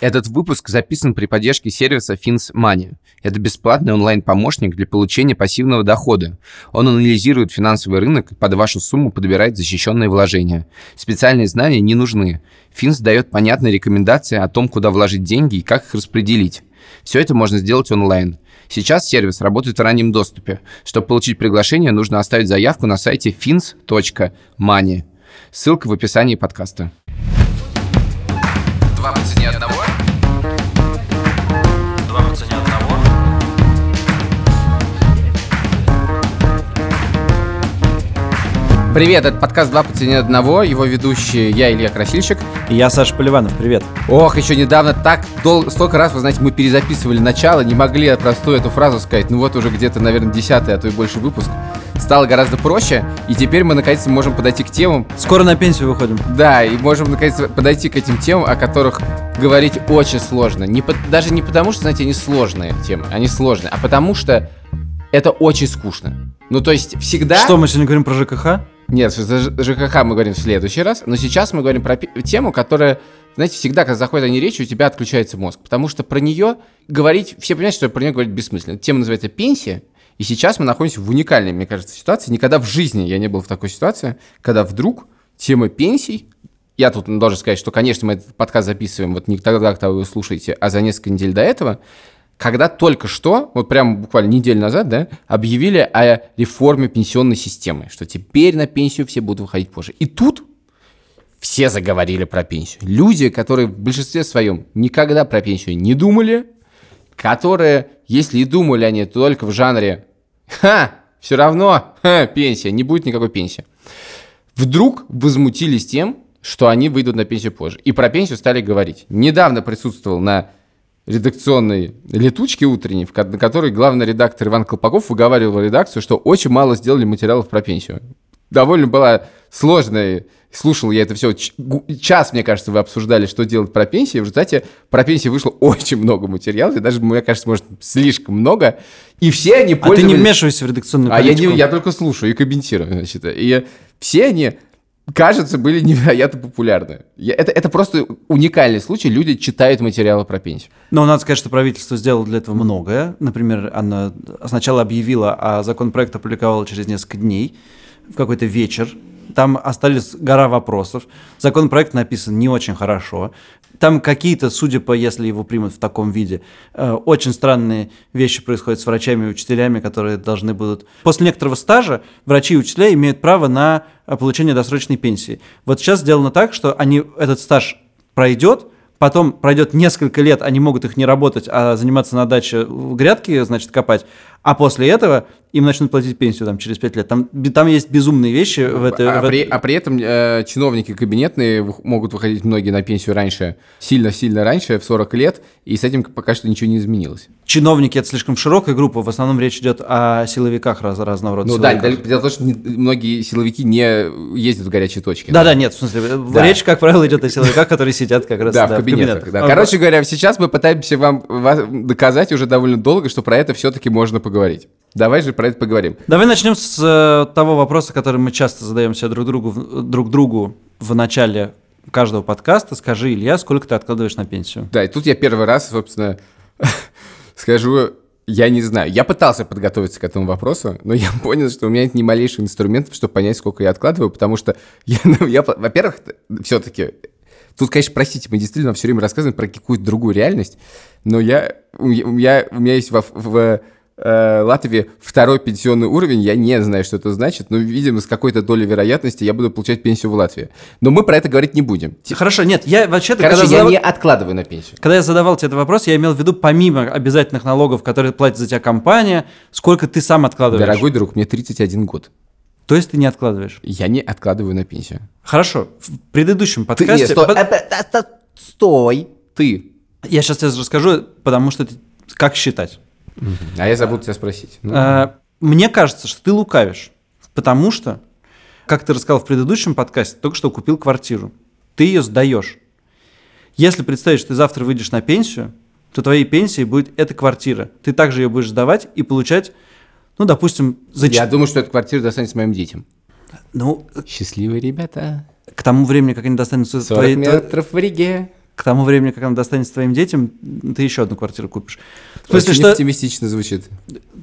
Этот выпуск записан при поддержке сервиса Fins Money. Это бесплатный онлайн-помощник для получения пассивного дохода. Он анализирует финансовый рынок и под вашу сумму подбирает защищенные вложения. Специальные знания не нужны. Fins дает понятные рекомендации о том, куда вложить деньги и как их распределить. Все это можно сделать онлайн. Сейчас сервис работает в раннем доступе. Чтобы получить приглашение, нужно оставить заявку на сайте fins.money. Ссылка в описании подкаста. Два по цене одного. Привет, это подкаст «Два по цене одного». Его ведущий я, Илья Красильщик. И я Саша Поливанов, привет. Ох, еще недавно так долго, столько раз, вы знаете, мы перезаписывали начало, не могли простую эту фразу сказать. Ну вот уже где-то, наверное, десятый, а то и больше выпуск. Стало гораздо проще, и теперь мы наконец-то можем подойти к темам. Скоро на пенсию выходим. Да, и можем наконец подойти к этим темам, о которых говорить очень сложно. Не по- даже не потому, что, знаете, они сложные темы, они сложные, а потому что это очень скучно. Ну, то есть всегда... Что, мы сегодня говорим про ЖКХ? Нет, за ЖКХ мы говорим в следующий раз, но сейчас мы говорим про тему, которая, знаете, всегда, когда заходит о ней речь, у тебя отключается мозг, потому что про нее говорить, все понимают, что про нее говорить бессмысленно. Тема называется пенсия, и сейчас мы находимся в уникальной, мне кажется, ситуации. Никогда в жизни я не был в такой ситуации, когда вдруг тема пенсий, я тут должен сказать, что, конечно, мы этот подкаст записываем вот не тогда, когда вы его слушаете, а за несколько недель до этого, когда только что, вот прямо буквально неделю назад, да, объявили о реформе пенсионной системы, что теперь на пенсию все будут выходить позже. И тут все заговорили про пенсию. Люди, которые в большинстве своем никогда про пенсию не думали, которые, если и думали они, то только в жанре «Ха, все равно, ха, пенсия, не будет никакой пенсии», вдруг возмутились тем, что они выйдут на пенсию позже. И про пенсию стали говорить. Недавно присутствовал на редакционной летучке утренней, на которой главный редактор Иван Колпаков выговаривал редакцию, что очень мало сделали материалов про пенсию. Довольно была сложная, слушал я это все, час, мне кажется, вы обсуждали, что делать про пенсию, в результате про пенсию вышло очень много материалов, и даже, мне кажется, может, слишком много, и все они А ты пользовались... не вмешивайся в редакционную А я, политику. не, я только слушаю и комментирую, значит. И все они, кажется, были невероятно популярны. Это, это просто уникальный случай. Люди читают материалы про пенсию. Но надо сказать, что правительство сделало для этого многое. Например, оно сначала объявило, а законопроект опубликовало через несколько дней, в какой-то вечер. Там остались гора вопросов. Законопроект написан не очень хорошо. Там какие-то, судя по, если его примут в таком виде, э, очень странные вещи происходят с врачами и учителями, которые должны будут... После некоторого стажа врачи и учителя имеют право на э, получение досрочной пенсии. Вот сейчас сделано так, что они, этот стаж пройдет, потом пройдет несколько лет, они могут их не работать, а заниматься на даче грядки, значит, копать, а после этого им начнут платить пенсию там, через 5 лет. Там, там есть безумные вещи в этой... а, в при, а при этом э, чиновники кабинетные могут выходить многие на пенсию раньше, сильно-сильно раньше, в 40 лет, и с этим пока что ничего не изменилось. Чиновники — это слишком широкая группа, в основном речь идет о силовиках раз, разного рода Ну да, силовиках. дело в том, что не- многие силовики не ездят в горячие точки. Да-да, нет, в смысле, Да. речь, как правило, идет о силовиках, которые сидят как раз Да, да, в кабинетах. да. А, Короче говоря, сейчас мы пытаемся вам доказать уже довольно долго, что про это все-таки можно поговорить. Давай же про это поговорим. Давай начнем с э, того вопроса, который мы часто задаем себе друг другу, в- друг другу в начале каждого подкаста. Скажи, Илья, сколько ты откладываешь на пенсию? Да, и тут я первый раз, собственно, скажу, я не знаю. Я пытался подготовиться к этому вопросу, но я понял, что у меня нет ни малейших инструментов, чтобы понять, сколько я откладываю, потому что я, ну, я во-первых, все-таки Тут, конечно, простите, мы действительно все время рассказываем про какую-то другую реальность, но я, у меня, у меня, есть в, э, Латвии второй пенсионный уровень, я не знаю, что это значит, но, видимо, с какой-то долей вероятности я буду получать пенсию в Латвии. Но мы про это говорить не будем. Хорошо, нет, я вообще-то, Короче, я задав- не откладываю на пенсию. когда я задавал тебе этот вопрос, я имел в виду, помимо обязательных налогов, которые платит за тебя компания, сколько ты сам откладываешь. Дорогой друг, мне 31 год. То есть ты не откладываешь. Я не откладываю на пенсию. Хорошо, в предыдущем Ты, подкасте... не, стой, под- э, э, э, э, стой, ты. Я сейчас тебе расскажу, потому что... ты- Как считать? А я забыл тебя спросить. Ну, Э, Мне кажется, что ты лукавишь, потому что, как ты рассказал в предыдущем подкасте, только что купил квартиру. Ты ее сдаешь. Если представить, что ты завтра выйдешь на пенсию, то твоей пенсией будет эта квартира. Ты также ее будешь сдавать и получать, ну, допустим, за я думаю, что эта квартира достанется моим детям. Ну, Счастливые ребята. к тому времени, как они достанутся 40 твоей- метров в Риге. К тому времени, как она достанется твоим детям, ты еще одну квартиру купишь. В смысле, Очень что оптимистично звучит.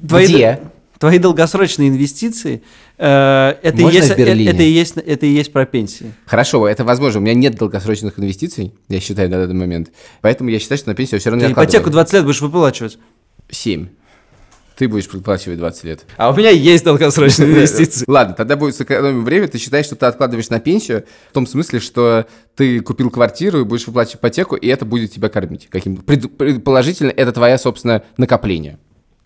твои, Где? твои долгосрочные инвестиции, э, это, и Можно есть, в Берлине? э, это, и есть, это и есть про пенсии. Хорошо, это возможно. У меня нет долгосрочных инвестиций, я считаю, на данный момент. Поэтому я считаю, что на пенсию все равно Ты не ипотеку откладываю. 20 лет будешь выплачивать. 7. Ты будешь выплачивать 20 лет. А у меня есть долгосрочные инвестиции. Ладно, тогда будет сэкономим время. Ты считаешь, что ты откладываешь на пенсию в том смысле, что ты купил квартиру и будешь выплачивать ипотеку, и это будет тебя кормить. Каким пред- предположительно, это твоя, собственно, накопление,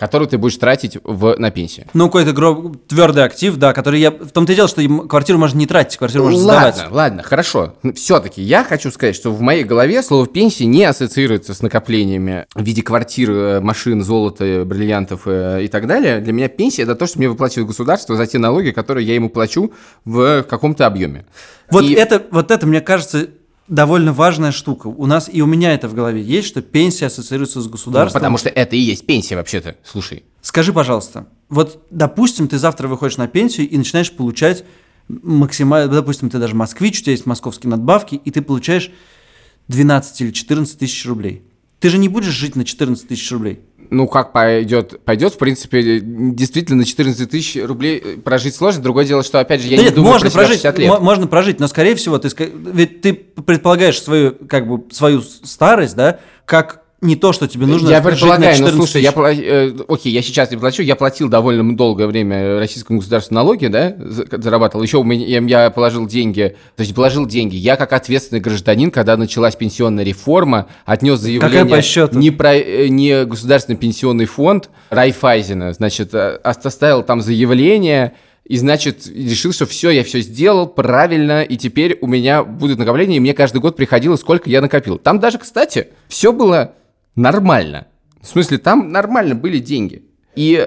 которое ты будешь тратить в, на пенсию. Ну, какой-то гроб... твердый актив, да, который я... В том-то и дело, что квартиру можно не тратить, квартиру можно ладно, сдавать. ладно, хорошо. Все-таки я хочу сказать, что в моей голове слово пенсия не ассоциируется с накоплениями в виде квартир, э, машин, золота, бриллиантов э, и так далее. Для меня пенсия это то, что мне выплачивает государство за те налоги, которые я ему плачу в каком-то объеме. Вот, И- это, вот это, мне кажется, довольно важная штука. У нас и у меня это в голове есть, что пенсия ассоциируется с Ну, государством. потому что это и есть пенсия вообще-то. Слушай. Скажи, пожалуйста, вот, допустим, ты завтра выходишь на пенсию и начинаешь получать максимально, допустим, ты даже москвич, у тебя есть московские надбавки, и ты получаешь 12 или 14 тысяч рублей. Ты же не будешь жить на 14 тысяч рублей. Ну, как пойдет? Пойдет, в принципе, действительно, на 14 тысяч рублей э, прожить сложно. Другое дело, что, опять же, я да не нет, думаю можно про прожить, 60 лет. мо- можно прожить, но скорее всего ты, ведь ты предполагаешь свою как бы свою старость, да, как не то, что тебе нужно я предполагаю, 14 слушай, я э, окей, я сейчас не плачу, я платил довольно долгое время российскому государству налоги, да, за- зарабатывал. Еще у меня я, положил деньги, то есть положил деньги. Я как ответственный гражданин, когда началась пенсионная реформа, отнес заявление по не про э, не государственный пенсионный фонд Райфайзена, значит, э, оставил там заявление. И, значит, решил, что все, я все сделал правильно, и теперь у меня будет накопление, и мне каждый год приходило, сколько я накопил. Там даже, кстати, все было нормально. В смысле, там нормально были деньги. И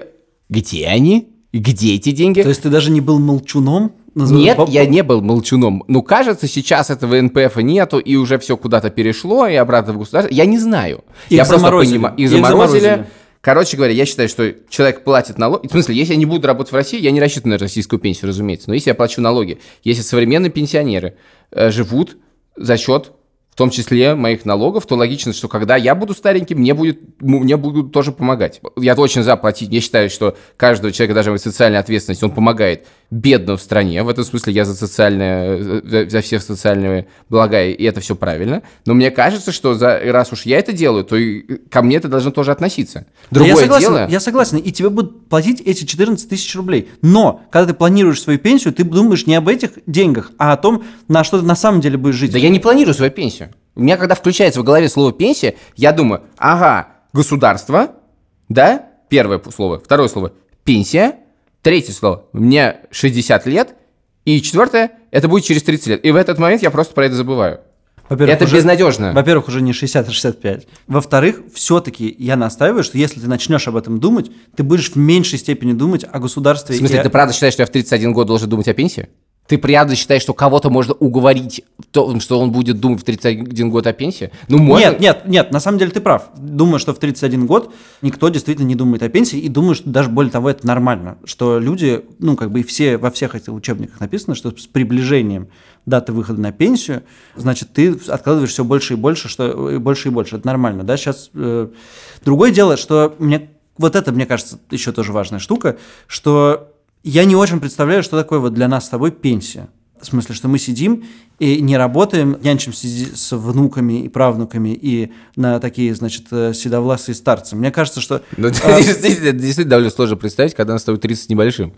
где они? Где эти деньги? То есть ты даже не был молчуном? Нет, Боб- я не был молчуном. Ну, кажется, сейчас этого НПФ нету, и уже все куда-то перешло, и обратно в государство. Я не знаю. Их я просто заморозили. понима- Их Их заморозили. заморозили. Короче говоря, я считаю, что человек платит налоги. В смысле, если я не буду работать в России, я не рассчитываю на российскую пенсию, разумеется. Но если я плачу налоги, если современные пенсионеры э, живут за счет в том числе моих налогов, то логично, что когда я буду стареньким, мне, будет, мне будут тоже помогать. Я очень за платить. Я считаю, что каждого человека, даже социальная ответственность, он помогает бедным в стране. В этом смысле я за социальное, за, все социальные блага, и это все правильно. Но мне кажется, что за, раз уж я это делаю, то и ко мне это должно тоже относиться. Другое я согласен, дело... я согласен, и тебе будут платить эти 14 тысяч рублей. Но, когда ты планируешь свою пенсию, ты думаешь не об этих деньгах, а о том, на что ты на самом деле будешь жить. Да я не планирую свою пенсию. У меня, когда включается в голове слово пенсия, я думаю, ага, государство, да, первое слово, второе слово, пенсия, третье слово, мне 60 лет, и четвертое, это будет через 30 лет. И в этот момент я просто про это забываю. Во-первых, Это уже- безнадежно. Во-первых, уже не 60, а 65. Во-вторых, все-таки я настаиваю, что если ты начнешь об этом думать, ты будешь в меньшей степени думать о государстве. В смысле, и ты правда считаешь, что я в 31 год должен думать о пенсии? Ты правда считаешь, что кого-то можно уговорить в том, что он будет думать в 31 год о пенсии? Ну, можно. Нет, нет, нет, на самом деле ты прав. Думаю, что в 31 год никто действительно не думает о пенсии, и думаю, что даже более того, это нормально, что люди, ну, как бы и все, во всех этих учебниках написано, что с приближением даты выхода на пенсию, значит, ты откладываешь все больше и больше, что и больше и больше. Это нормально, да? Сейчас э, другое дело, что мне вот это, мне кажется, еще тоже важная штука, что я не очень представляю, что такое вот для нас с тобой пенсия. В смысле, что мы сидим и не работаем, нянчимся с внуками и правнуками и на такие, значит, э, седовласые старцы. Мне кажется, что... Ну, а, действительно, это действительно довольно сложно представить, когда нас тобой 30 с небольшим.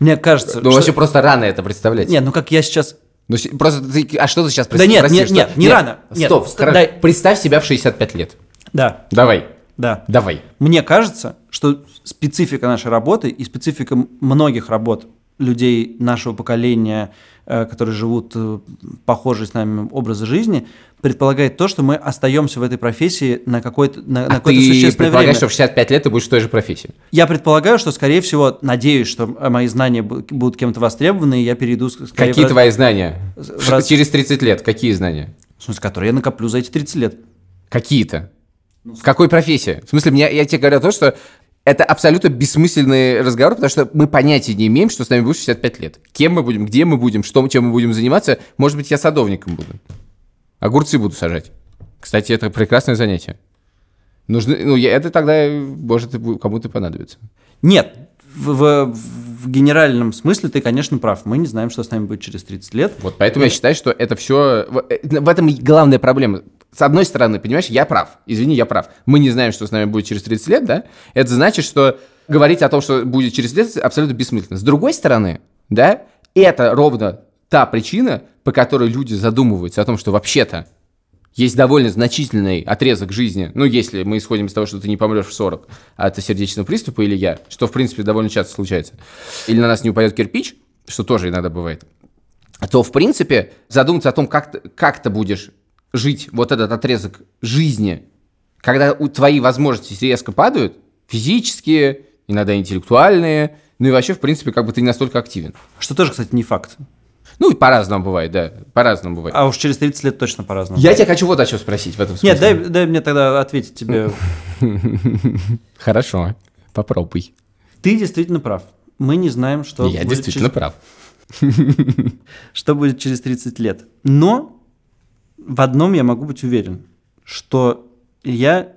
мне кажется... Ну, что- вообще просто рано это представлять. Нет, ну как я сейчас... Ну, просто ты, а что ты сейчас Да нет, прости, нет, что- нет, не рано. Нет, Стоп, ст- хорошо. дай- Представь себя в 65 лет. Да, Давай, да. давай. Мне кажется, что специфика нашей работы и специфика многих работ людей нашего поколения, э, которые живут э, похожие с нами образы жизни, предполагает то, что мы остаемся в этой профессии на какое-то на, на А какое-то ты существенное время. предполагаешь, что в 65 лет ты будешь в той же профессии? Я предполагаю, что, скорее всего, надеюсь, что мои знания бу- будут кем-то востребованы, и я перейду... скорее Какие раз- твои знания? в раз- Через 30 лет какие знания? В смысле, которые я накоплю за эти 30 лет. Какие-то. В какой профессии? В смысле, меня, я тебе говорю то, что это абсолютно бессмысленный разговор, потому что мы понятия не имеем, что с нами будет 65 лет. Кем мы будем, где мы будем, что, чем мы будем заниматься. Может быть, я садовником буду. Огурцы буду сажать. Кстати, это прекрасное занятие. Нужно, ну, я- это тогда может и кому-то понадобится. Нет, в, в- в генеральном смысле ты, конечно, прав. Мы не знаем, что с нами будет через 30 лет. Вот поэтому я считаю, что это все... В этом и главная проблема. С одной стороны, понимаешь, я прав. Извини, я прав. Мы не знаем, что с нами будет через 30 лет, да? Это значит, что говорить о том, что будет через 30 лет, абсолютно бессмысленно. С другой стороны, да, это ровно та причина, по которой люди задумываются о том, что вообще-то есть довольно значительный отрезок жизни, ну, если мы исходим из того, что ты не помрешь в 40 от сердечного приступа или я, что, в принципе, довольно часто случается, или на нас не упадет кирпич, что тоже иногда бывает, то, в принципе, задуматься о том, как как ты будешь жить вот этот отрезок жизни, когда у твои возможности резко падают, физические, иногда интеллектуальные, ну и вообще, в принципе, как бы ты не настолько активен. Что тоже, кстати, не факт. Ну, и по-разному бывает, да, по-разному бывает. А уж через 30 лет точно по-разному. Я тебя хочу вот о чем спросить в этом смысле. Нет, дай, дай мне тогда ответить тебе. Хорошо, попробуй. Ты действительно прав. Мы не знаем, что, Я действительно через, прав. что будет через 30 лет. Но в одном я могу быть уверен, что я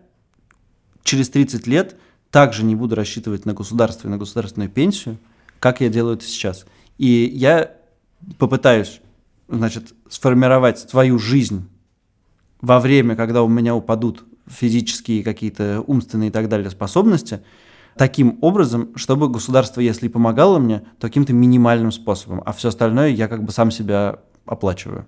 через 30 лет также не буду рассчитывать на государство и на государственную пенсию, как я делаю это сейчас. И я попытаюсь, значит, сформировать свою жизнь во время, когда у меня упадут физические какие-то умственные и так далее способности, таким образом, чтобы государство, если помогало мне, то каким-то минимальным способом, а все остальное я как бы сам себя оплачиваю.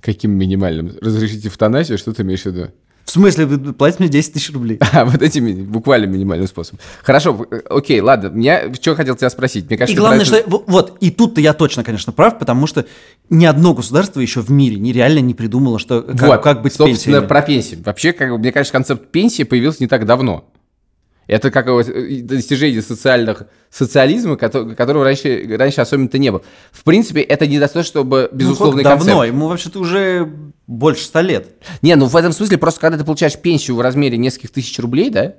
Каким минимальным? Разрешите эвтаназию, что ты имеешь в виду? В смысле, вы платите мне 10 тысяч рублей? А, вот этим ми- буквально минимальным способом. Хорошо, э, окей, ладно. Я что хотел тебя спросить? Мне И кажется, главное, про что... во- Вот, и тут-то я точно, конечно, прав, потому что ни одно государство еще в мире нереально не придумало, что, как, Вот, как быть собственно, пенсиями. про пенсии. Вообще, как, мне кажется, концепт пенсии появился не так давно. Это как вот, э, достижение социальных, социализма, кото- которого раньше, раньше особенно-то не было. В принципе, это не за то, чтобы Ну, безусловный концепт. давно? Ему вообще-то уже больше ста лет. Не, ну в этом смысле просто когда ты получаешь пенсию в размере нескольких тысяч рублей, да,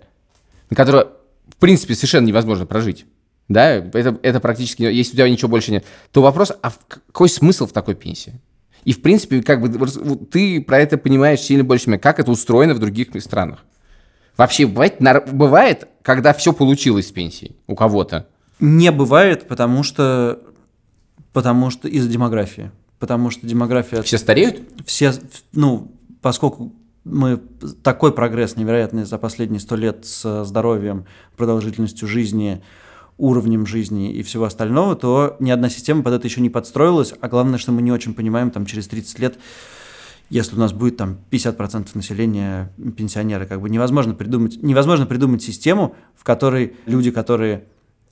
на которую, в принципе, совершенно невозможно прожить, да, это, это практически, если у тебя ничего больше нет, то вопрос, а какой смысл в такой пенсии? И, в принципе, как бы ты про это понимаешь сильно больше меня, как это устроено в других странах. Вообще, бывает, бывает когда все получилось с пенсией у кого-то. Не бывает, потому что, потому что из-за демографии. Потому что демография... Все стареют? все, ну, поскольку мы такой прогресс невероятный за последние сто лет с здоровьем, продолжительностью жизни, уровнем жизни и всего остального, то ни одна система под это еще не подстроилась, а главное, что мы не очень понимаем, там, через 30 лет, если у нас будет там 50% населения пенсионеры, как бы невозможно придумать, невозможно придумать систему, в которой люди, которые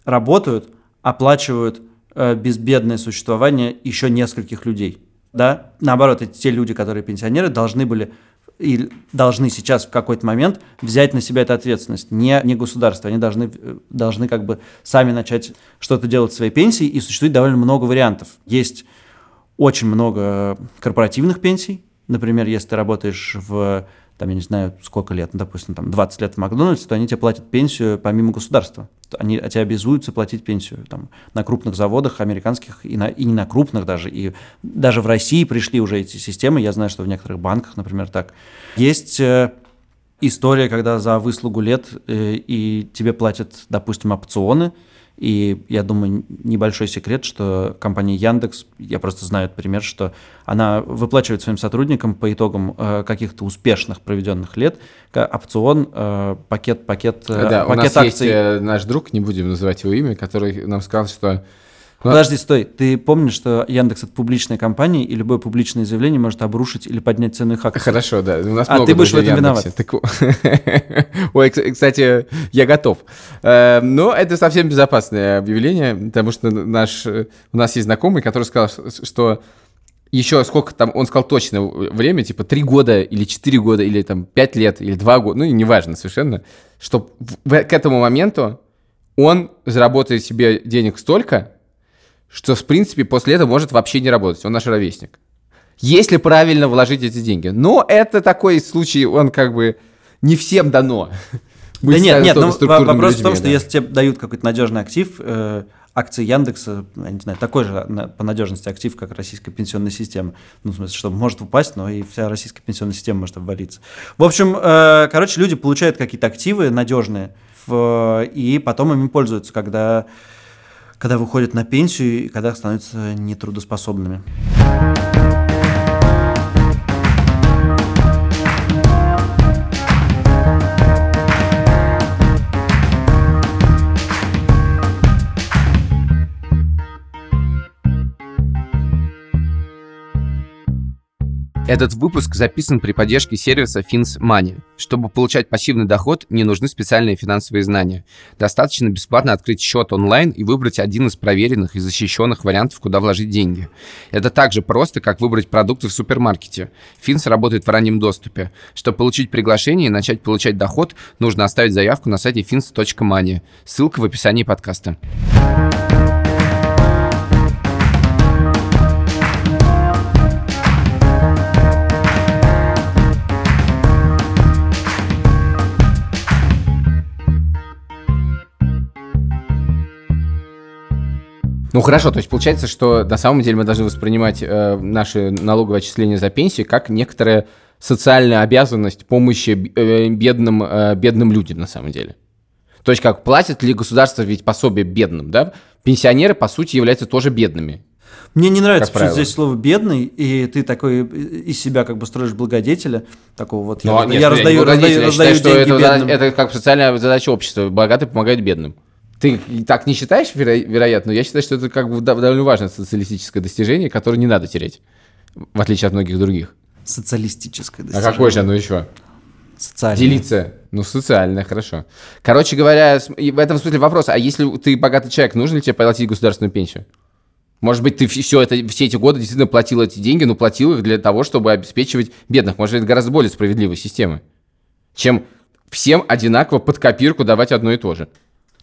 работают, оплачивают э, безбедное существование еще нескольких людей. Да? Наоборот, эти те люди, которые пенсионеры, должны были и должны сейчас в какой-то момент взять на себя эту ответственность. Не, не государство, они должны, э, должны как бы сами начать что-то делать с своей пенсией, и существует довольно много вариантов. Есть очень много корпоративных пенсий. Например, если ты работаешь в, там, я не знаю, сколько лет, ну, допустим, там 20 лет в Макдональдсе, то они тебе платят пенсию помимо государства. Они тебя обязуются платить пенсию там, на крупных заводах американских и, на, и не на крупных даже. И даже в России пришли уже эти системы. Я знаю, что в некоторых банках, например, так. Есть э, история, когда за выслугу лет э, и тебе платят, допустим, опционы, и я думаю, небольшой секрет, что компания Яндекс, я просто знаю этот пример, что она выплачивает своим сотрудникам по итогам э, каких-то успешных проведенных лет опцион, э, пакет, пакет, э, да, у пакет нас есть акций. э, наш друг, не будем называть его имя, который нам сказал, что... ну, Подожди, стой. Ты помнишь, что Яндекс это публичная компания, и любое публичное заявление может обрушить или поднять цену их акций? Хорошо, да. У нас А много ты будешь в этом Яндексе. О- Ой, кс- кстати, я готов. Э, Но это совсем безопасное объявление, потому что наш, у нас есть знакомый, который сказал, что еще сколько там, он сказал точно время, типа три года или четыре года, или там пять лет, или два года, ну, неважно совершенно, что в- в- к этому моменту он заработает себе денег столько, что, в принципе, после этого может вообще не работать. Он наш ровесник. Если правильно вложить эти деньги. Но это такой случай, он как бы не всем дано. Да нет, нет, ну, вопрос в том, людьми, что да. если тебе дают какой-то надежный актив, э, акции Яндекса, я не знаю, такой же на- по надежности актив, как российская пенсионная система. Ну, в смысле, что может упасть, но и вся российская пенсионная система может обвалиться. В общем, э, короче, люди получают какие-то активы надежные, в- и потом ими пользуются, когда, когда выходят на пенсию и когда становятся нетрудоспособными. Этот выпуск записан при поддержке сервиса Fins Money. Чтобы получать пассивный доход, не нужны специальные финансовые знания. Достаточно бесплатно открыть счет онлайн и выбрать один из проверенных и защищенных вариантов, куда вложить деньги. Это так же просто, как выбрать продукты в супермаркете. Fins работает в раннем доступе. Чтобы получить приглашение и начать получать доход, нужно оставить заявку на сайте fins.money. Ссылка в описании подкаста. Ну хорошо, то есть получается, что на самом деле мы должны воспринимать э, наши налоговые отчисления за пенсии как некоторая социальная обязанность помощи э, бедным, э, бедным людям на самом деле. То есть как платит ли государство ведь пособие бедным, да? Пенсионеры, по сути, являются тоже бедными. Мне не нравится правило. здесь слово бедный, и ты такой из себя как бы строишь благодетеля, такого вот. Ну, я, нет, я я раздаю, не раздаю, я раздаю считаю, что деньги это, бедным. это как социальная задача общества. Богатые помогают бедным. Ты так не считаешь, веро- вероятно, но я считаю, что это как бы дов- довольно важное социалистическое достижение, которое не надо терять, в отличие от многих других. Социалистическое А достижение. какое же оно еще? Социальное. Делиться. Ну, социальное, хорошо. Короче говоря, в этом смысле вопрос, а если ты богатый человек, нужно ли тебе платить государственную пенсию? Может быть, ты все, это, все эти годы действительно платил эти деньги, но платил их для того, чтобы обеспечивать бедных. Может это гораздо более справедливая система, чем всем одинаково под копирку давать одно и то же.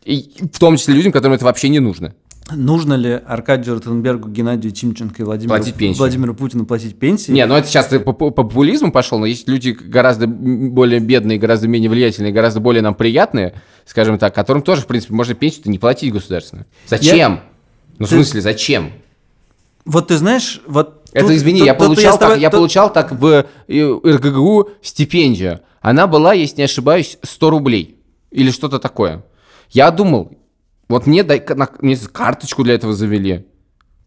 И в том числе людям, которым это вообще не нужно. Нужно ли Аркадию Ротенбергу, Геннадию Тимченко и Владимиру, Платить пенсию. Владимиру Путину платить пенсии? Не, ну это сейчас ты по, по популизму пошел, но есть люди гораздо более бедные, гораздо менее влиятельные, гораздо более нам приятные, скажем так, которым тоже, в принципе, можно пенсию не платить государственную. Зачем? Ну, в Ты- смысле, зачем? Вот ты знаешь, вот... Это, тут- извини, тут- я тут получал, тобой- так, я получал так в РГГУ стипендию. Она была, если не ошибаюсь, 100 рублей. Или что-то такое. Я думал, вот мне, дай, на- мне карточку для этого завели.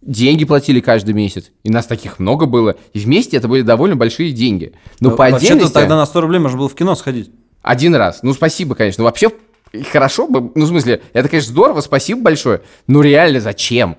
Деньги платили каждый месяц. И нас таких много было. И вместе это были довольно большие деньги. Но по Вообще-то отдельности... тогда на 100 рублей можно было в кино сходить. Один раз. Ну, спасибо, конечно. Ну, вообще, хорошо бы. Ну, в смысле, это, конечно, здорово, спасибо большое. Но реально, зачем?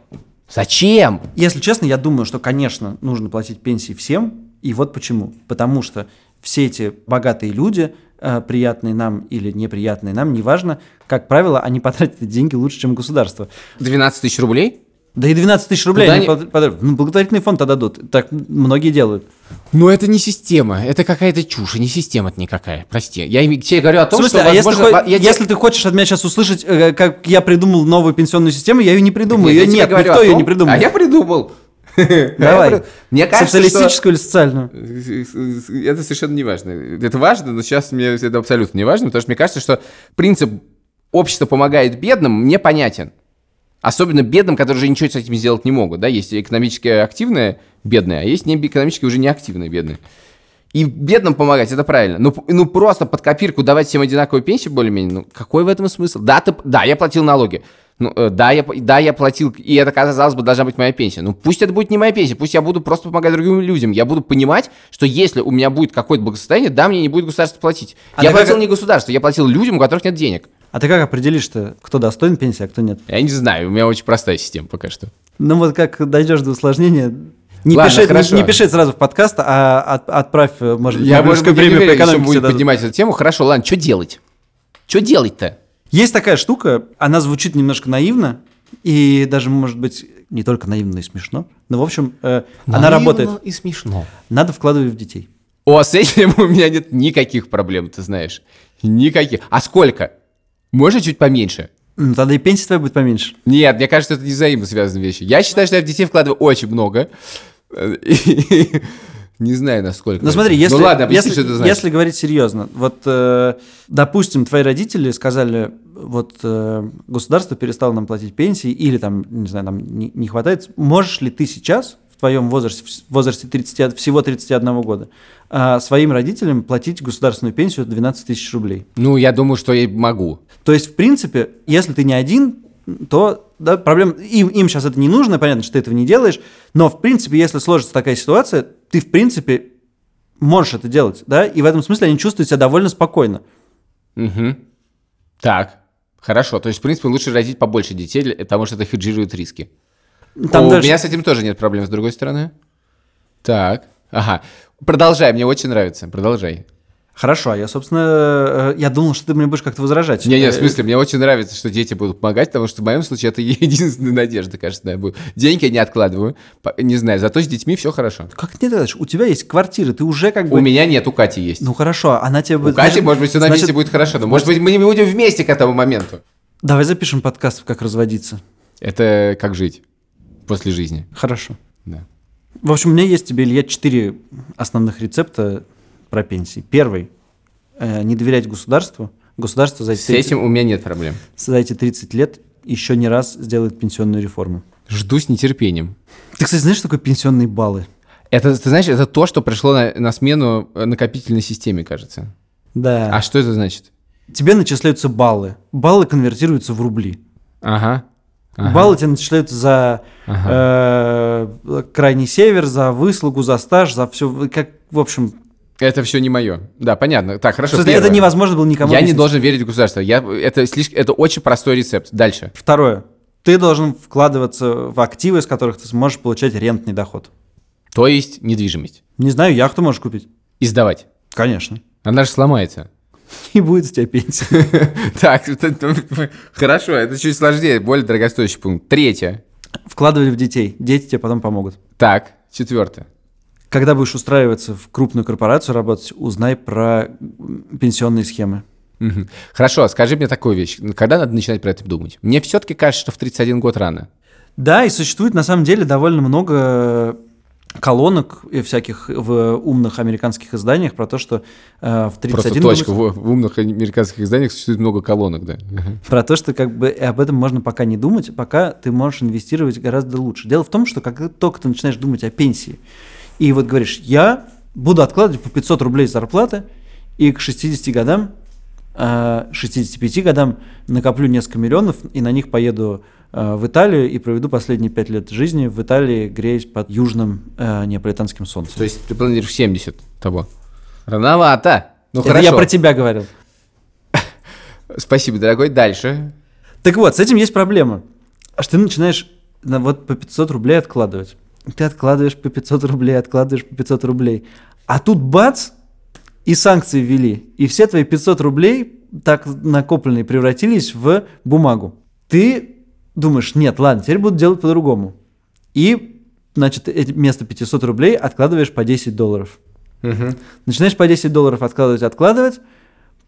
Зачем? Если честно, я думаю, что, конечно, нужно платить пенсии всем. И вот почему. Потому что все эти богатые люди, приятные нам или неприятные нам, неважно, как правило, они потратят эти деньги лучше, чем государство. 12 тысяч рублей? Да и 12 тысяч рублей они под- под- ну, благотворительный фонд тогда дадут. Так многие делают. Ну, это не система. Это какая-то чушь. и Не система это никакая. Прости. Я тебе говорю о В том, смысле, что, а если, возможно, во- я тебе- если ты хочешь от меня сейчас услышать, э, как я придумал новую пенсионную систему, я ее не придумаю. я Ее тебе нет, говорю никто о ее том- не придумал. А я придумал. Давай. Мне кажется. Социалистическую или социальную? Это совершенно не важно. Это важно, но сейчас мне это абсолютно не важно, потому что мне кажется, что принцип общество помогает бедным мне понятен. Особенно бедным, которые уже ничего с этим сделать не могут. Да? Есть экономически активные бедные, а есть не экономически уже неактивные бедные. И бедным помогать, это правильно. Ну, ну просто под копирку давать всем одинаковую пенсию более-менее, ну какой в этом смысл? Да, ты, да, я платил налоги. Ну, э, да, я, да, я платил, и это, казалось бы, должна быть моя пенсия. Ну, пусть это будет не моя пенсия, пусть я буду просто помогать другим людям. Я буду понимать, что если у меня будет какое-то благосостояние, да, мне не будет государство платить. А я ты как- платил не государству, я платил людям, у которых нет денег. А ты как определишь-то, кто достоин пенсии, а кто нет? Я не знаю, у меня очень простая система пока что. Ну вот как дойдешь до усложнения, не, Ладно, пиши, не- хорошо. не пиши сразу в подкаст, а от- отправь, э, может быть, Я, может Нобелевскую быть, не премию по экономике. будет дадут. поднимать эту тему. Хорошо, ладно, что делать? Что делать-то? Есть такая штука, она звучит немножко наивно, и даже, может быть, не только наивно, но и смешно. Но, в общем, э, она работает. и смешно. Надо вкладывать в детей. О, с этим у меня нет никаких проблем, ты знаешь. Никаких. А сколько? Можно чуть поменьше? Ну, Тогда и пенсия твоя будет поменьше. Нет, мне кажется, это не взаимосвязанные вещи. Я считаю, что я в детей вкладываю очень много. И Не знаю, насколько. Ну смотри, если, ну ладно, объясни, если, что это значит. если говорить серьезно, вот, э, допустим, твои родители сказали, вот э, государство перестало нам платить пенсии, или там, не знаю, нам не, не хватает, можешь ли ты сейчас в твоем возрасте, в возрасте 30, всего 31 года, а, своим родителям платить государственную пенсию 12 тысяч рублей? Ну, я думаю, что я могу. То есть, в принципе, если ты не один, то да, проблем им, им сейчас это не нужно, понятно, что ты этого не делаешь, но в принципе, если сложится такая ситуация, ты в принципе можешь это делать, да, и в этом смысле они чувствуют себя довольно спокойно. Угу. Так, хорошо. То есть, в принципе, лучше родить побольше детей, потому что это хеджирует риски. Там У дальше- меня с этим тоже нет проблем, с другой стороны. Так, ага. Продолжай, мне очень нравится. Продолжай. Хорошо, а я, собственно, э, я думал, что ты мне будешь как-то возражать. Не-не, в Э, смысле, мне очень нравится, что дети будут помогать, потому что в моем случае это единственная надежда, кажется, да, будет. Деньги я не откладываю, не знаю, зато с детьми все хорошо. Как не дальше? У тебя есть квартира, ты уже как бы... У меня нет, у Кати есть. Ну хорошо, она тебе у будет... Кати, значит- может быть, все на месте будет хорошо, но, может быть, мы не будем вместе к этому моменту. Давай запишем подкаст «Как разводиться». Это как жить после жизни. Хорошо. Да. В общем, у меня есть тебе, Илья, четыре основных рецепта про пенсии. Первый э, не доверять государству. Государство за эти, С 30, этим у меня нет проблем. за эти 30 лет еще не раз сделает пенсионную реформу. Жду с нетерпением. Ты, кстати, знаешь, что такое пенсионные баллы? Это, ты знаешь, это то, что пришло на, на смену э, накопительной системе, кажется. Да. А что это значит? Тебе начисляются баллы. Баллы конвертируются в рубли. Ага. Ага. Баллы тебе начисляются за э, крайний север, за выслугу, за стаж, за все. Как, в общем, Это все не мое. Да, понятно. Так, хорошо. что это невозможно было никому Я не объяснить. должен верить в государство. Я, это, слишком, это очень простой рецепт. Дальше. Второе. Ты должен вкладываться в активы, из которых ты сможешь получать рентный доход. То есть недвижимость. Не знаю, яхту можешь купить. И сдавать. Конечно. Она же сломается. И будет у тебя пенсия. Так, это- хорошо, это чуть сложнее, более дорогостоящий пункт. Третье. Вкладывали в детей. Дети тебе потом помогут. Так, четвертое. Когда будешь устраиваться в крупную корпорацию работать, узнай про пенсионные схемы. Хорошо, скажи мне такую вещь. Когда надо начинать про это думать? Мне все-таки кажется, что в 31 год рано. Да, и существует на самом деле довольно много колонок и всяких в умных американских изданиях про то, что э, в 31 Просто точка. В, в умных американских изданиях существует много колонок, да. Про то, что как бы об этом можно пока не думать, пока ты можешь инвестировать гораздо лучше. Дело в том, что как только ты начинаешь думать о пенсии, и вот говоришь, я буду откладывать по 500 рублей зарплаты, и к 60 годам, э, 65 годам накоплю несколько миллионов, и на них поеду э, в Италию и проведу последние 5 лет жизни в Италии, греясь под южным э, неаполитанским солнцем. То есть ты планируешь 70 того. Рановато. Ну Это хорошо. я про тебя говорил. Спасибо, дорогой. Дальше. Так вот, с этим есть проблема. Аж ты начинаешь на вот по 500 рублей откладывать. Ты откладываешь по 500 рублей, откладываешь по 500 рублей. А тут бац, и санкции ввели. И все твои 500 рублей, так накопленные, превратились в бумагу. Ты думаешь, нет, ладно, теперь буду делать по-другому. И, значит, вместо 500 рублей откладываешь по 10 долларов. Начинаешь по 10 долларов откладывать, откладывать,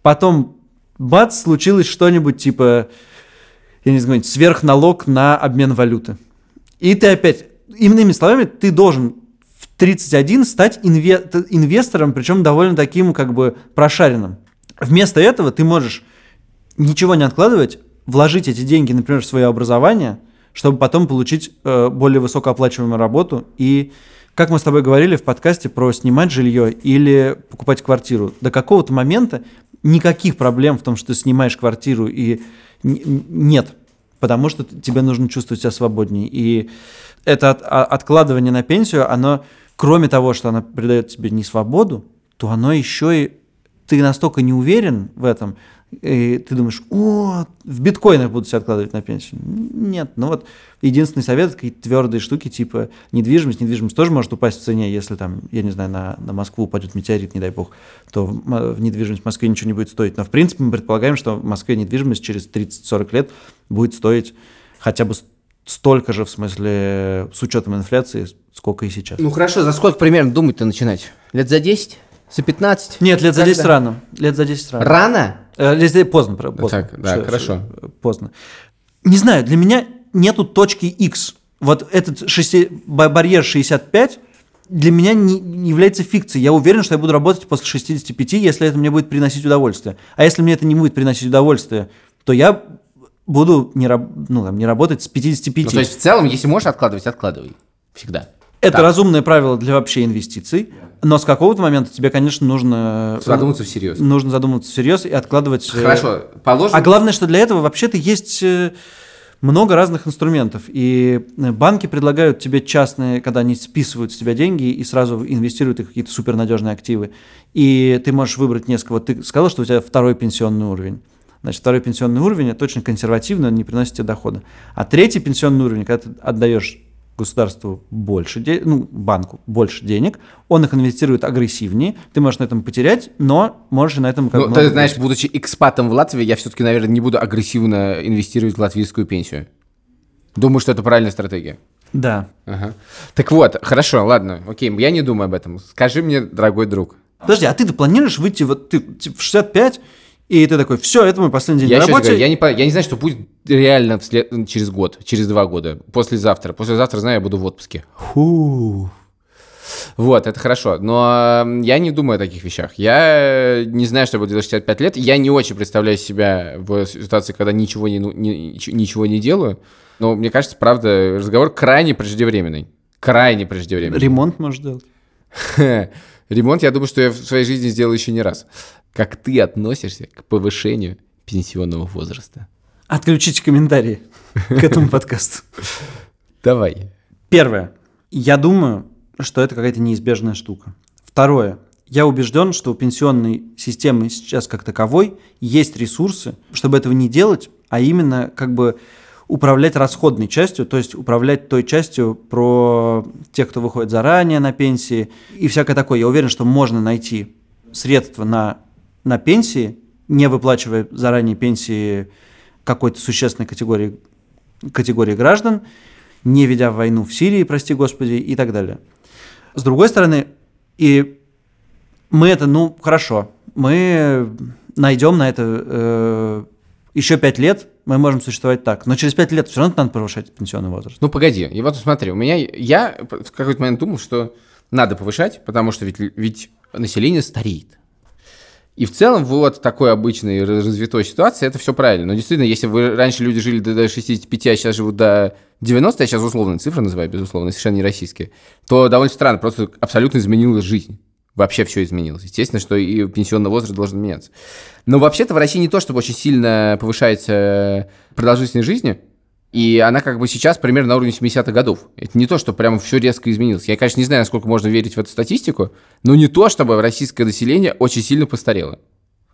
потом, бац, случилось что-нибудь типа, я не знаю, сверхналог на обмен валюты. И ты опять, иными словами, ты должен в 31 стать инве- инвестором, причем довольно таким как бы прошаренным. Вместо этого ты можешь ничего не откладывать, вложить эти деньги, например, в свое образование, чтобы потом получить э, более высокооплачиваемую работу. И, как мы с тобой говорили в подкасте про снимать жилье или покупать квартиру, до какого-то момента никаких проблем в том, что ты снимаешь квартиру и нет, потому что тебе нужно чувствовать себя свободнее. И это от- а- откладывание на пенсию, оно, кроме того, что оно придает тебе не свободу, то оно еще и ты настолько не уверен в этом, и ты думаешь, о, в биткоинах буду себя откладывать на пенсию. Нет, ну вот единственный совет, какие-то твердые штуки, типа недвижимость. Недвижимость тоже может упасть в цене, если там, я не знаю, на, на Москву упадет метеорит, не дай бог, то в недвижимость в Москве ничего не будет стоить. Но в принципе мы предполагаем, что в Москве недвижимость через 30-40 лет будет стоить хотя бы столько же, в смысле, с учетом инфляции, сколько и сейчас. Ну хорошо, за сколько примерно думать-то начинать? Лет за 10? За 15? Нет, лет за Когда? 10 рано. Лет за 10 рано. Рано? Э, Лет за поздно, про- поздно. так, да, Всё, хорошо. всё, Поздно. Не знаю, для меня нету точки X. Вот этот шести- ба- барьер 65, для меня не, не является фикцией. Я уверен, что я буду работать после 65, если это мне будет приносить удовольствие. А если мне это не будет приносить удовольствие, то я буду не, ну, там, не работать с 55. Ну, то есть в целом, если можешь откладывать, откладывай. Всегда. это так. разумное правило для вообще инвестиций. Но с какого-то момента тебе, конечно, нужно... Задуматься всерьез. Нужно задуматься всерьез и откладывать... э, Хорошо, положим... А главное, что для этого вообще-то есть э, много разных инструментов. И э, банки предлагают тебе частные, когда они списывают с тебя деньги и сразу инвестируют их в какие-то супернадежные активы. И ты можешь выбрать несколько. Вот ты сказал, что у тебя второй пенсионный уровень. Значит, второй пенсионный уровень это очень консервативный, он не приносит тебе дохода. А третий пенсионный уровень, когда ты отдаешь государству больше, де- ну, банку больше денег, он их инвестирует агрессивнее, ты можешь на этом потерять, но можешь на этом как Ну, ты знаешь, будучи экспатом в Латвии, я все-таки, наверное, не буду агрессивно инвестировать в латвийскую пенсию. Думаю, что это правильная стратегия. Да. Ага. Так вот, хорошо, ладно, окей, я не думаю об этом. Скажи мне, дорогой друг. Подожди, а ты-то планируешь выйти вот ты типа, в 65, и ты такой, все, это мой последний день Я, на работе. говорю, я, не, я не знаю, что будет реально вслед- через год, через два года, послезавтра. Послезавтра, знаю, я буду в отпуске. Фу. Вот, это хорошо. Но я не думаю о таких вещах. Я не знаю, что в 65 лет. Я не очень представляю себя в ситуации, когда ничего не, ну- не- нич- ничего не делаю. Но мне кажется, правда, разговор крайне преждевременный. Крайне преждевременный. Ремонт можешь делать. Ремонт, я думаю, что я в своей жизни сделал еще не раз. Как ты относишься к повышению пенсионного возраста? Отключите комментарии к этому подкасту. Давай. Первое. Я думаю, что это какая-то неизбежная штука. Второе. Я убежден, что у пенсионной системы сейчас как таковой есть ресурсы, чтобы этого не делать, а именно как бы управлять расходной частью, то есть управлять той частью про тех, кто выходит заранее на пенсии и всякое такое. Я уверен, что можно найти средства на, на пенсии, не выплачивая заранее пенсии какой-то существенной категории, категории граждан, не ведя войну в Сирии, прости господи, и так далее. С другой стороны, и мы это, ну, хорошо, мы найдем на это э, еще пять лет, мы можем существовать так. Но через пять лет все равно надо повышать пенсионный возраст. Ну, погоди. И вот смотри, у меня... Я в какой-то момент думал, что надо повышать, потому что ведь, ведь население стареет. И в целом, вот такой обычной развитой ситуации, это все правильно. Но действительно, если вы раньше люди жили до 65, а сейчас живут до 90, я сейчас условные цифры называю, безусловно, совершенно не российские, то довольно странно, просто абсолютно изменилась жизнь. Вообще все изменилось. Естественно, что и пенсионный возраст должен меняться. Но вообще-то в России не то, чтобы очень сильно повышается продолжительность жизни, и она как бы сейчас примерно на уровне 70-х годов. Это не то, что прям все резко изменилось. Я, конечно, не знаю, насколько можно верить в эту статистику, но не то, чтобы российское население очень сильно постарело.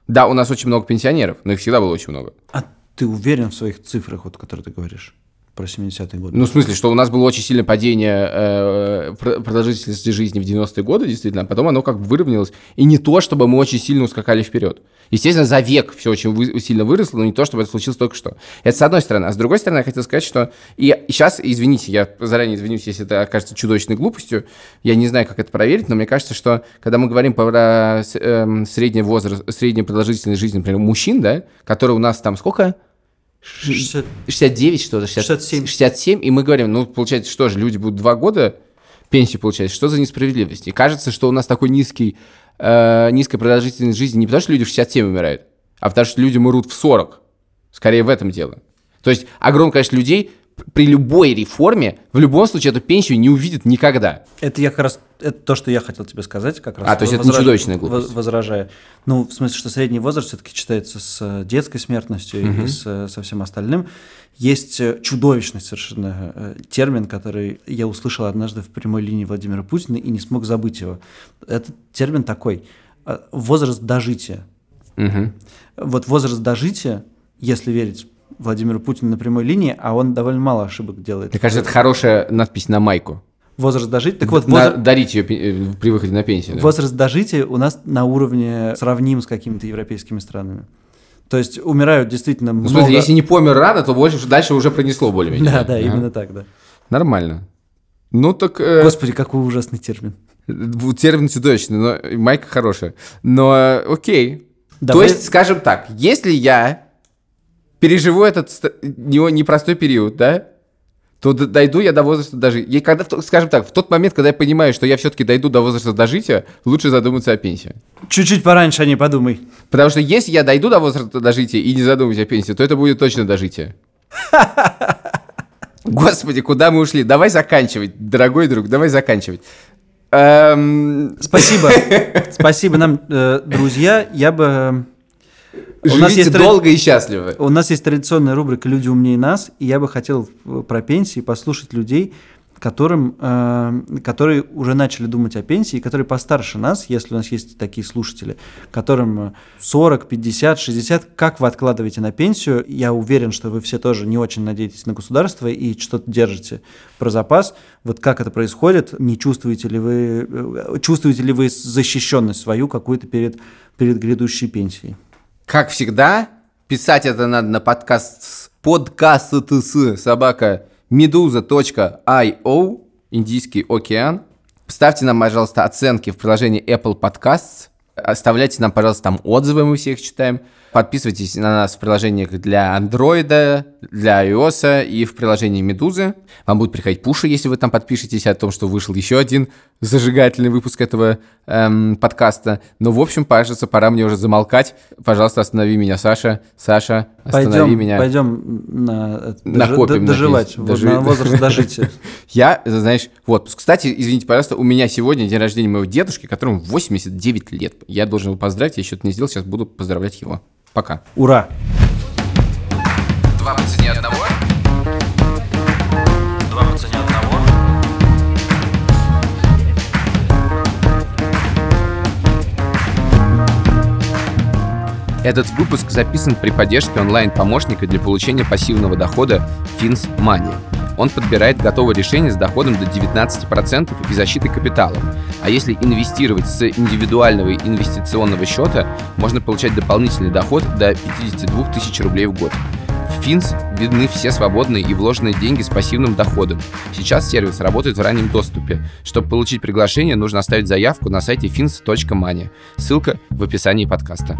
Да, у нас очень много пенсионеров, но их всегда было очень много. А ты уверен в своих цифрах, вот, которые ты говоришь про 70-е годы? Ну, в смысле, что у нас было очень сильное падение э, пр- продолжительности жизни в 90-е годы, действительно, а потом оно как бы выровнялось. И не то, чтобы мы очень сильно ускакали вперед. Естественно, за век все очень вы- сильно выросло, но не то, чтобы это случилось только что. Это с одной стороны. А с другой стороны, я хотел сказать, что... И сейчас, извините, я заранее извинюсь, если это окажется чудовищной глупостью. Я не знаю, как это проверить, но мне кажется, что когда мы говорим про с- эм, средний возраст, среднюю продолжительность жизни, например, мужчин, да, которые у нас там сколько? 60 69, что ли? 60 67. 67, и мы говорим, ну, получается, что же, люди будут два года пенсию получать, что за несправедливость? И кажется, что у нас такой низкий, э, низкая продолжительность жизни не потому, что люди в 67 умирают, а потому что люди умрут в 40. Скорее в этом дело. То есть огромное количество людей при любой реформе в любом случае эту пенсию не увидят никогда. Это я как раз это то, что я хотел тебе сказать, как раз. А, то есть это не чудовищная глупость? воз- Возражая. Ну, в смысле, что средний возраст все-таки читается с э, детской смертностью и с, э, со всем остальным. Есть э, чудовищный совершенно термин, который я услышал однажды в прямой линии Владимира Путина и не смог забыть его. Этот термин такой возраст дожития. Мгм. Вот возраст дожития, если верить Владимиру Путину на прямой линии, а он довольно мало ошибок делает. Мне кажется, это хорошая надпись на майку. Возраст дожития. Так вот, возраст, дарить ее пе- при выходе на пенсию. да. Возраст дожития у нас на уровне сравним с какими-то европейскими странами. То есть умирают действительно Ну, много... смысле, если не помер рано, то больше, дальше уже пронесло более-менее. Да, да, Ага. именно так, да. Нормально. Ну так... э, Господи, какой ужасный термин. термин чудовищный, но майка хорошая. Но э, окей. Давай- То есть, скажем так, если я переживу этот не- непростой период, да, то дойду я до возраста дожития. И когда, скажем так, в тот момент, когда я понимаю, что я все-таки дойду до возраста дожития, лучше задуматься о пенсии. Чуть-чуть пораньше, а не подумай. Потому что если я дойду до возраста дожития и не задумаюсь о пенсии, то это будет точно дожитие. Господи, куда мы ушли? Давай заканчивать, дорогой друг, давай заканчивать. Эм, Спасибо. Спасибо нам, э, друзья. Я бы... У нас, Живите есть долго и счастливо. у нас есть традиционная рубрика «Люди умнее нас», и я бы хотел э, про пенсии послушать людей, которым, э, которые уже начали думать о пенсии, которые постарше нас, если у нас есть такие слушатели, которым э, 40, 50, 60, как вы откладываете на пенсию? Я уверен, что вы все тоже не очень надеетесь на государство и что-то держите про запас. Вот как это происходит? Не чувствуете ли вы, э, чувствуете ли вы защищенность свою какую-то перед, перед грядущей пенсией? Как всегда, писать это надо на подкаст подкаст с собака meduza.io, Индийский океан. Ставьте нам, пожалуйста, оценки в приложении Apple Podcasts. Оставляйте нам, пожалуйста, там отзывы, мы всех читаем. Подписывайтесь на нас в приложениях для Android, для iOS и в приложении Медузы. Вам будут приходить пуши, если вы там подпишетесь о том, что вышел еще один зажигательный выпуск этого эм, подкаста. Но, в общем, кажется, пора мне уже замолкать. Пожалуйста, останови меня, Саша. Саша, останови Пойдем, меня. пойдем на, э, Накопим, дожи- доживать, вот Дожи- на возраст дожития. Я, знаешь, в отпуск. Кстати, извините, пожалуйста, у меня сегодня день рождения моего дедушки, которому 89 лет. Я должен его поздравить, я еще это не сделал, сейчас буду поздравлять его. Пока. Ура! Два по цене одного. Два по цене одного. Этот выпуск записан при поддержке онлайн-помощника для получения пассивного дохода Fins Money. Он подбирает готовое решение с доходом до 19% и защитой капитала. А если инвестировать с индивидуального инвестиционного счета, можно получать дополнительный доход до 52 тысяч рублей в год. В Fins видны все свободные и вложенные деньги с пассивным доходом. Сейчас сервис работает в раннем доступе. Чтобы получить приглашение, нужно оставить заявку на сайте fins.money. Ссылка в описании подкаста.